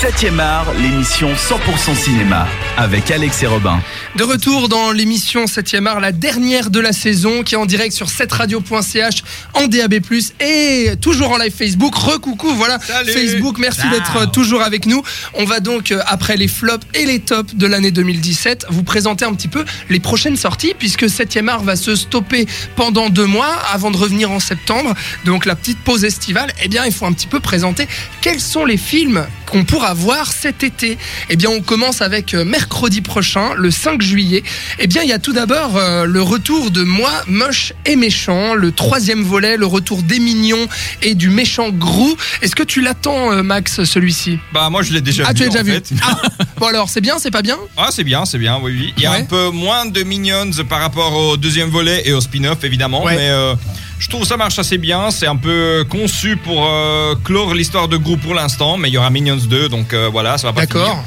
7e art, l'émission 100% cinéma avec Alex et Robin. De retour dans l'émission 7e art, la dernière de la saison qui est en direct sur 7radio.ch en DAB+, et toujours en live Facebook. Recoucou, voilà Facebook, merci d'être toujours avec nous. On va donc, euh, après les flops et les tops de l'année 2017, vous présenter un petit peu les prochaines sorties puisque 7e art va se stopper pendant deux mois avant de revenir en septembre. Donc la petite pause estivale, eh bien il faut un petit peu présenter quels sont les films qu'on pourra voir cet été. Eh bien, on commence avec euh, mercredi prochain, le 5 juillet. Eh bien, il y a tout d'abord euh, le retour de Moi, moche et méchant, le troisième volet, le retour des mignons et du méchant Grou. Est-ce que tu l'attends, euh, Max, celui-ci? Bah, moi, je l'ai déjà Ah, vu. tu l'as déjà en vu fait. Ah, Bon alors, c'est bien, c'est pas bien? Ah, c'est bien, c'est bien, oui, oui. Il y a Ouais. un peu moins de Minions par rapport au deuxième volet et au spin-off, évidemment. Ouais. Mais euh, je trouve ça marche assez bien. C'est un peu conçu pour euh, clore l'histoire de groupe pour l'instant. Mais il y aura Minions 2, donc euh, voilà, ça va pas D'accord.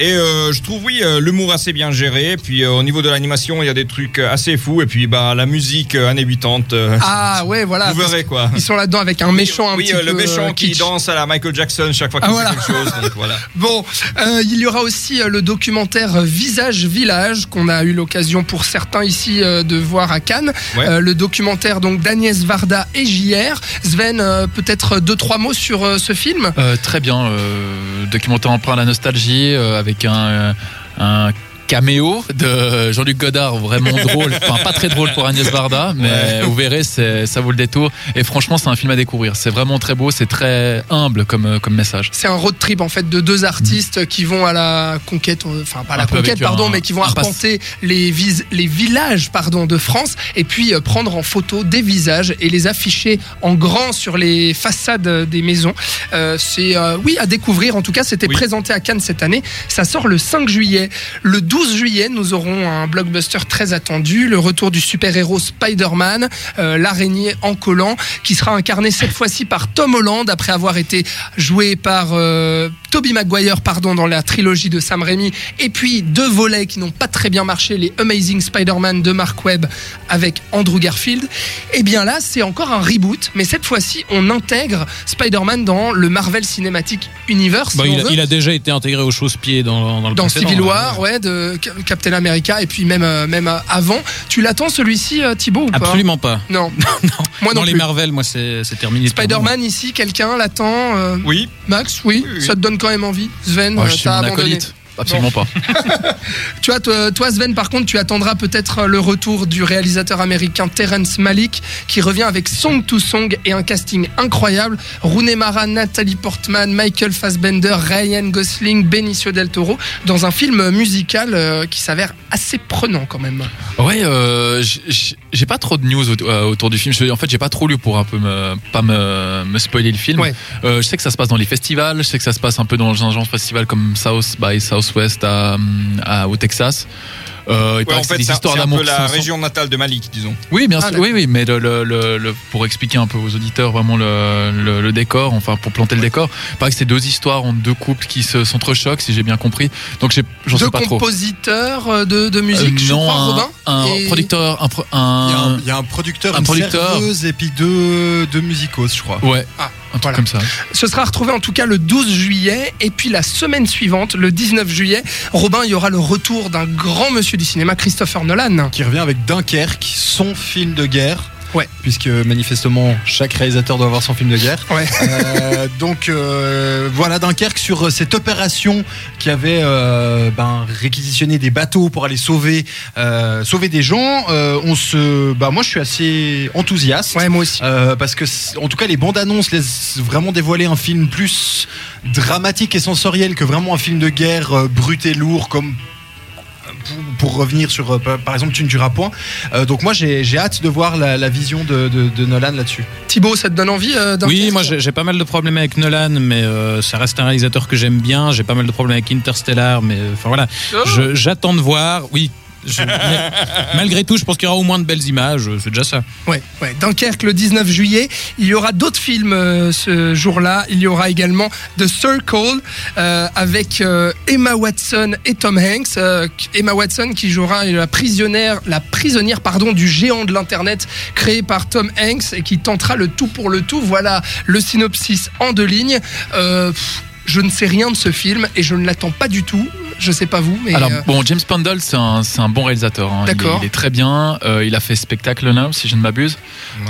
Et euh, je trouve, oui, euh, l'humour assez bien géré. Puis euh, au niveau de l'animation, il y a des trucs assez fous. Et puis, bah, la musique euh, années 80, euh, Ah ouais, voilà. vous verrez quoi. Ils sont là-dedans avec un méchant un oui, petit euh, peu le méchant euh, qui kitsch. danse à la Michael Jackson chaque fois qu'il Ah, fait quelque chose. Donc voilà. Bon, euh, il y aura aussi euh, le documentaire Visage Village qu'on a eu l'occasion pour certains ici euh, de voir à Cannes. Ouais. Euh, le documentaire donc d'Agnès Varda et JR. Sven, euh, peut-être deux trois mots sur euh, ce film? Euh, très bien, euh, documentaire emprunt à la nostalgie euh, avec un, un caméo de Jean-Luc Godard vraiment drôle, enfin pas très drôle pour Agnès Varda, mais vous verrez, ça vaut le détour. Et franchement, c'est un film à découvrir. C'est vraiment très beau, c'est très humble comme, euh, comme message. C'est un road trip en fait de deux artistes qui vont à la conquête, euh, enfin pas à la conquête pardon, un- mais qui vont arpenter les, vis- les villages pardon de France et puis euh, prendre en photo des visages et les afficher en grand sur les façades des maisons. Euh, c'est euh, oui à découvrir. En tout cas, c'était Oui. présenté à Cannes cette année. Ça sort le 5 juillet. Le 12 juillet, nous aurons un blockbuster très attendu, le retour du super-héros Spider-Man, euh, l'araignée en collant, qui sera incarné cette fois-ci par Tom Holland après avoir été joué par euh, Tobey Maguire pardon dans la trilogie de Sam Raimi et puis deux volets qui n'ont pas très bien marché les Amazing Spider-Man de Mark Webb avec Andrew Garfield et bien là c'est encore un reboot mais cette fois-ci on intègre Spider-Man dans le Marvel Cinematic Universe Bah, si il, a, veut il a déjà été intégré aux chausse-pieds dans, dans le dans Civil hein. War, ouais, de Ca- Captain America, et puis même, euh, même euh, avant. Tu l'attends celui-ci, euh, Thibaut, ou pas? Absolument pas. Non. Moi non dans les plus. Marvel, moi, c'est terminé. Spider-Man ici, quelqu'un l'attend euh, Oui, Max, oui, Oui, oui. Ça te donne quand même envie Sven, Oh, euh, je suis t'as mon abandonné. acolyte. Absolument pas. Tu vois, toi, toi, Sven, par contre, tu attendras peut-être le retour du réalisateur américain Terrence Malick, qui revient avec Song to Song et un casting incroyable. Rooney Mara, Nathalie Portman, Michael Fassbender, Ryan Gosling, Benicio del Toro, dans un film musical euh, qui s'avère assez prenant quand même. Ouais, euh, j'ai pas trop de news aut- euh, autour du film. En fait, j'ai pas trop lu pour un peu me, pas me, me spoiler le film. Ouais. Euh, je sais que ça se passe dans les festivals. Je sais que ça se passe un peu dans un genre de festival comme South by Southwest à, à- au Texas. Euh, il Ouais, paraît en que c'est fait, des c'est un- histoires c'est un d'amour. peu la sont- région natale de Malik, disons. Oui, bien Ah, sûr. Oui, oui, mais le, le- le- le- pour expliquer un peu aux auditeurs vraiment le, le- le décor, enfin pour planter le décor, il paraît que c'est deux histoires entre deux couples qui se s'entrechoquent, si j'ai bien compris. Donc j'en Deux sais pas trop. compositeurs euh, de, de musique, Euh, je non, crois, un, Robin un Et- producteur, un, pro- Il y, a un, un- il y a un producteur, un une producteur. serveuse et puis deux, deux musicos, je crois. ouais, Ah, un truc voilà. comme ça. Ce sera retrouvé en tout cas le 12 juillet et puis la semaine suivante, le 19 juillet, Robin, il y aura le retour d'un grand monsieur du cinéma, Christopher Nolan. Qui revient avec Dunkerque, son film de guerre. Ouais. Puisque manifestement, chaque réalisateur doit avoir son film de guerre. Ouais. Euh, donc euh, voilà, Dunkerque sur euh, cette opération qui avait euh, ben, réquisitionné des bateaux pour aller sauver, sauver des gens. On se, bah, moi, je suis assez enthousiaste. Ouais, moi aussi. Parce que, en tout cas, les bandes annonces laissent vraiment dévoiler un film plus dramatique et sensoriel que vraiment un film de guerre brut et lourd comme pour, pour revenir sur, euh, par exemple, Tu ne tueras point. Euh, donc moi, j'ai j'ai hâte de voir la, la vision de, de- de Nolan là-dessus. Thibaut, ça te donne envie euh, Oui, moi j'ai pas mal de problèmes avec Nolan, mais euh, ça reste un réalisateur que j'aime bien. J'ai pas mal de problèmes avec Interstellar, mais enfin voilà. Oh. J'attends de voir. Oui. Malgré tout, je pense qu'il y aura au moins de belles images. C'est déjà ça. Ouais. Dunkerque le 19 juillet. Il y aura d'autres films euh, ce jour-là. Il y aura également The Circle euh, avec euh, Emma Watson et Tom Hanks. Euh, Emma Watson qui jouera la prisonnière, la prisonnière du géant de l'internet créé par Tom Hanks et qui tentera le tout pour le tout. Voilà le synopsis en deux lignes. Euh, Je ne sais rien de ce film et je ne l'attends pas du tout. Je sais pas vous, mais Alors euh, bon, James Pandle, c'est un, bon réalisateur. hein. Il D'accord. Il, est très bien. Euh, il a fait Spectacle Now, si je ne m'abuse,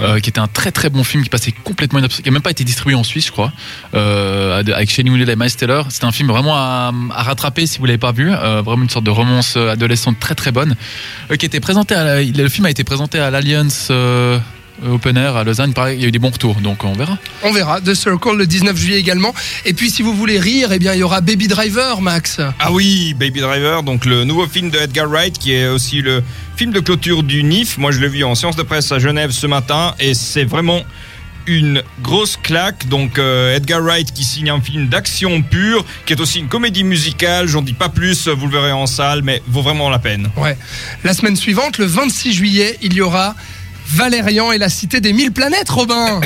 euh, qui était un très très bon film qui passait complètement inaperçu, qui n'a même pas été distribué en Suisse, je crois, avec Shane Wheeler et Miles Taylor. C'était un film vraiment à, à rattraper si vous l'avez pas vu. Vraiment une sorte de romance adolescente très très bonne, qui était présenté. À la- il- le film a été présenté à l'Alliance. Euh, Open Air à Lausanne, pareil, il y a eu des bons retours, donc on verra. on verra. The Circle le 19 juillet également. Et puis si vous voulez rire, eh bien il y aura Baby Driver, Max. Ah oui, Baby Driver, donc le nouveau film de Edgar Wright, qui est aussi le film de clôture du NIF. Moi, je l'ai vu en séance de presse à Genève ce matin, et c'est vraiment une grosse claque. Donc euh, Edgar Wright qui signe un film d'action pure, qui est aussi une comédie musicale. J'en dis pas plus, vous le verrez en salle, mais vaut vraiment la peine. Ouais. La semaine suivante, le 26 juillet, il y aura Valérian et la cité des mille planètes, Robin.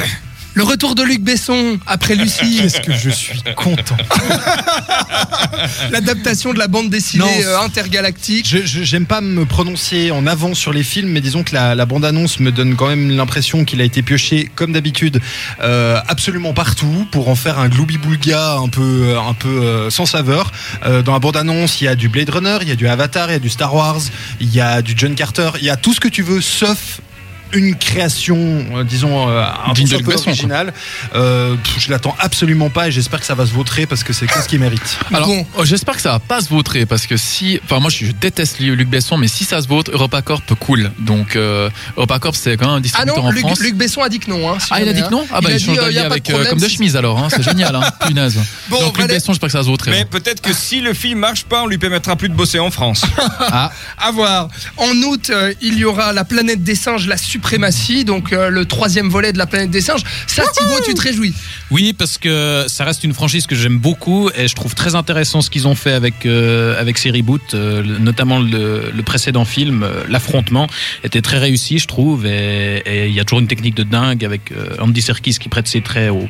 Le retour de Luc Besson après Lucie. Qu'est-ce que je suis content. L'adaptation de la bande dessinée Non, euh, intergalactique. Je je- j'aime pas me prononcer en avant sur les films, mais disons que la, la bande-annonce me donne quand même l'impression qu'il a été pioché, comme d'habitude, euh, absolument partout pour en faire un gloubi-boulga un peu, un peu euh, sans saveur. Euh, dans la bande-annonce, il y a du Blade Runner, il y a du Avatar, il y a du Star Wars, il y a du John Carter, il y a tout ce que tu veux, sauf une création, euh, disons, euh, un peu de originale. Euh, pff, je l'attends absolument pas et j'espère que ça va se vautrer parce que c'est qu'est-ce qu'il mérite. Alors, Bon. oh, j'espère que ça va pas se vautrer parce que si, enfin moi je, je déteste Luc Besson, mais si ça se vautre, EuropaCorp cool. Donc euh, EuropaCorp c'est quand même un Ah distributeur non, en Luc, France. Luc Besson a dit que non. hein, si Ah, il a dit que non Ah, bah, Il a il change dit, euh, d'avis de avec euh, problème comme de chemise alors, hein, c'est génial, hein, punaise. Bon, Donc, Luc Valé- Besson, j'espère que ça va se vautrer. Mais ouais. peut-être que si le film marche pas, on lui permettra plus de bosser en France. Ah, À voir. En août, euh, il y aura La planète des singes, la suprématie, donc euh, le troisième volet de La planète des singes. Ça, Thibaut, tu te réjouis? Oui, parce que ça reste une franchise que j'aime beaucoup et je trouve très intéressant ce qu'ils ont fait avec euh, avec ces reboots, euh, notamment le, le précédent film, euh, l'affrontement était très réussi, je trouve, et il y a toujours une technique de dingue avec euh, Andy Serkis qui prête ses traits au,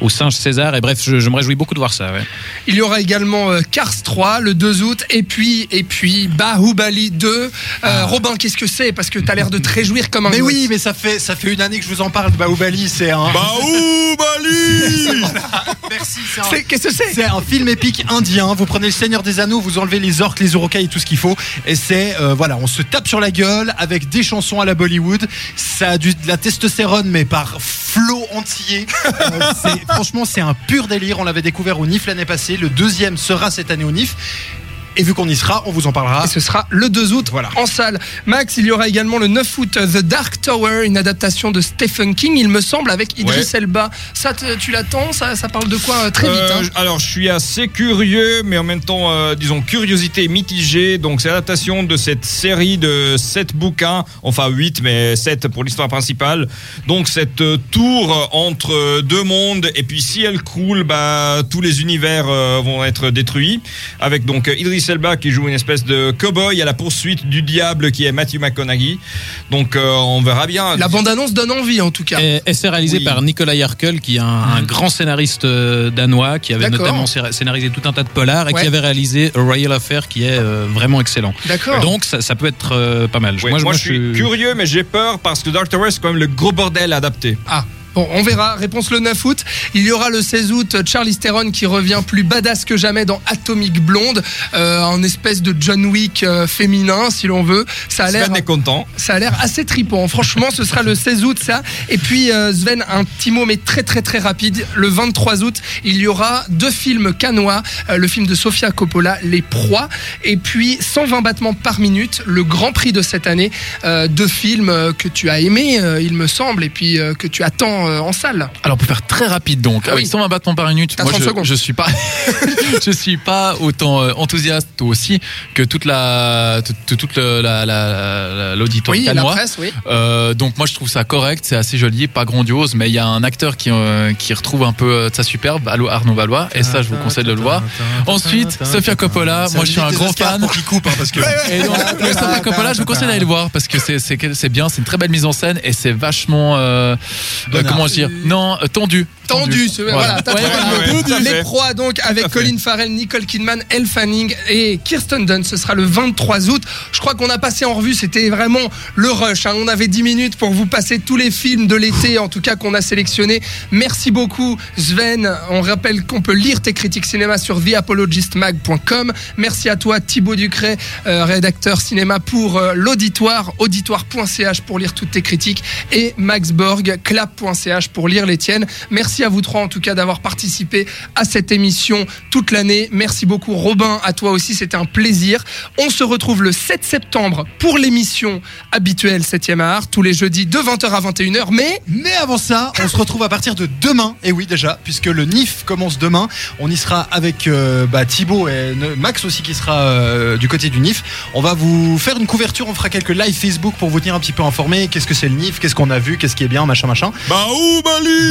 au singe César. Et bref, je, je me réjouis beaucoup de voir ça. Ouais. Il y aura également euh, Cars 3 le 2 août, et puis, et puis Bahubali 2. Euh, Robin, qu'est-ce que c'est? Parce que tu as l'air de te réjouir comme un Mais. Oui, mais ça fait, ça fait une année que je vous en parle de Baoubali, c'est un. Baoubali Merci, c'est un- C'est- Qu'est-ce que c'est C'est un film épique indien. Vous prenez le Seigneur des Anneaux, vous enlevez les orques, les urukai et tout ce qu'il faut. Et c'est, euh, voilà, on se tape sur la gueule avec des chansons à la Bollywood. Ça a du, de la testostérone, mais par flot entier. Euh, franchement, c'est un pur délire. On l'avait découvert au NIF l'année passée. Le deuxième sera cette année au NIF. Et vu qu'on y sera, on vous en parlera. Et ce sera le 2 août Voilà. en salle. Max, il y aura également le 9 août euh, The Dark Tower, une adaptation de Stephen King, il me semble, avec Idris Ouais. Elba. Ça, te- tu l'attends? Ça, ça parle de quoi euh, Très vite. Euh, hein? Alors, je suis assez curieux, mais en même temps, euh, disons, curiosité mitigée. Donc, c'est l'adaptation de cette série de 7 bouquins, enfin 8, mais 7 pour l'histoire principale. Donc, cette tour entre deux mondes, et puis si elle croule, bah, tous les univers euh, vont être détruits. Avec donc Idris Elba qui joue une espèce de cow-boy à la poursuite du diable qui est Matthew McConaughey. Donc, euh, on verra bien. La bande-annonce donne envie en tout cas. Et, et c'est réalisé Oui. par Nicolas Jarkel, qui est un, un grand scénariste euh, danois, qui avait notamment scé- scénarisé tout un tas de polars et Ouais. qui avait réalisé A Royal Affair, qui est euh, vraiment excellent. D'accord. Donc ça, ça peut être euh, pas mal. Ouais, moi, je suis curieux, mais j'ai peur parce que Dark Tower, c'est quand même le gros bordel adapté. Ah. Bon, on verra. Réponse le 9 août. Il y aura le 16 août Charlie Theron qui revient plus badass que jamais dans Atomic Blonde, euh, en espèce de John Wick euh, féminin, si l'on veut. Ça a l'air. Sven est content. Ça a l'air assez tripant. Franchement, ce sera le 16 août, ça. Et puis, euh, Sven, un petit mot, mais très, très, très rapide. Le 23 août, il y aura deux films canois. Euh, le film de Sofia Coppola, Les Proies. Et puis, 120 battements par minute, le grand prix de cette année. Deux films que tu as aimés, il me semble, et puis que tu attends euh, en salle. Alors pour faire très rapide donc, Ah avec oui. 120 battements par minute, moi 30 je, secondes. je suis pas, je suis pas autant euh, enthousiaste aussi que toute la, toute, toute le- la, la- la- l'auditoire Oui, presse, oui. Euh, donc moi je trouve ça correct, c'est assez joli, pas grandiose, mais il y a un acteur qui, euh, qui retrouve un peu euh, de sa superbe, Allo- Arnaud Valois, et ça je vous conseille de le voir. Ensuite, Sofia Coppola, moi je suis un grand fan. Pour qu'il coupe, hein, parce que. Et donc, le Sofia Coppola, je vous conseille d'aller le voir parce que c'est c'est quel- c'est bien, c'est une très belle mise en scène et c'est vachement euh. Comment dire? Non, euh, tendu. Tendu, ce- voilà, t'as Ouais, trouvé Les proies donc avec. Colin Farrell, Nicole Kidman, Elle Fanning et Kirsten Dunst. Ce sera le 23 août. Je crois qu'on a passé en revue, c'était vraiment le rush. hein. On avait 10 minutes pour vous passer tous les films de l'été, en tout cas qu'on a sélectionnés. Merci beaucoup Sven. On rappelle qu'on peut lire tes critiques cinéma sur theapologistmag.com. Merci à toi Thibaut Ducret, euh, rédacteur cinéma pour euh, l'auditoire, auditoire.ch pour lire toutes tes critiques et Max Borg, clap.ch pour lire les tiennes. Merci à vous trois en tout cas d'avoir participé à cette émission toute l'année. Merci beaucoup Robin, à toi aussi, c'était un plaisir. On se retrouve le 7 septembre pour l'émission habituelle 7e art, tous les jeudis de 20h à 21h, mais Mais avant ça, on se retrouve à partir de demain, et oui déjà, puisque le NIF commence demain. On y sera avec euh, bah, Thibaut et ne- Max aussi qui sera euh, du côté du NIF. On va vous faire une couverture, on fera quelques live Facebook pour vous tenir un petit peu informés. Qu'est-ce que c'est le NIF, qu'est-ce qu'on a vu, qu'est-ce qui est bien, machin, machin. Bah où, Bali?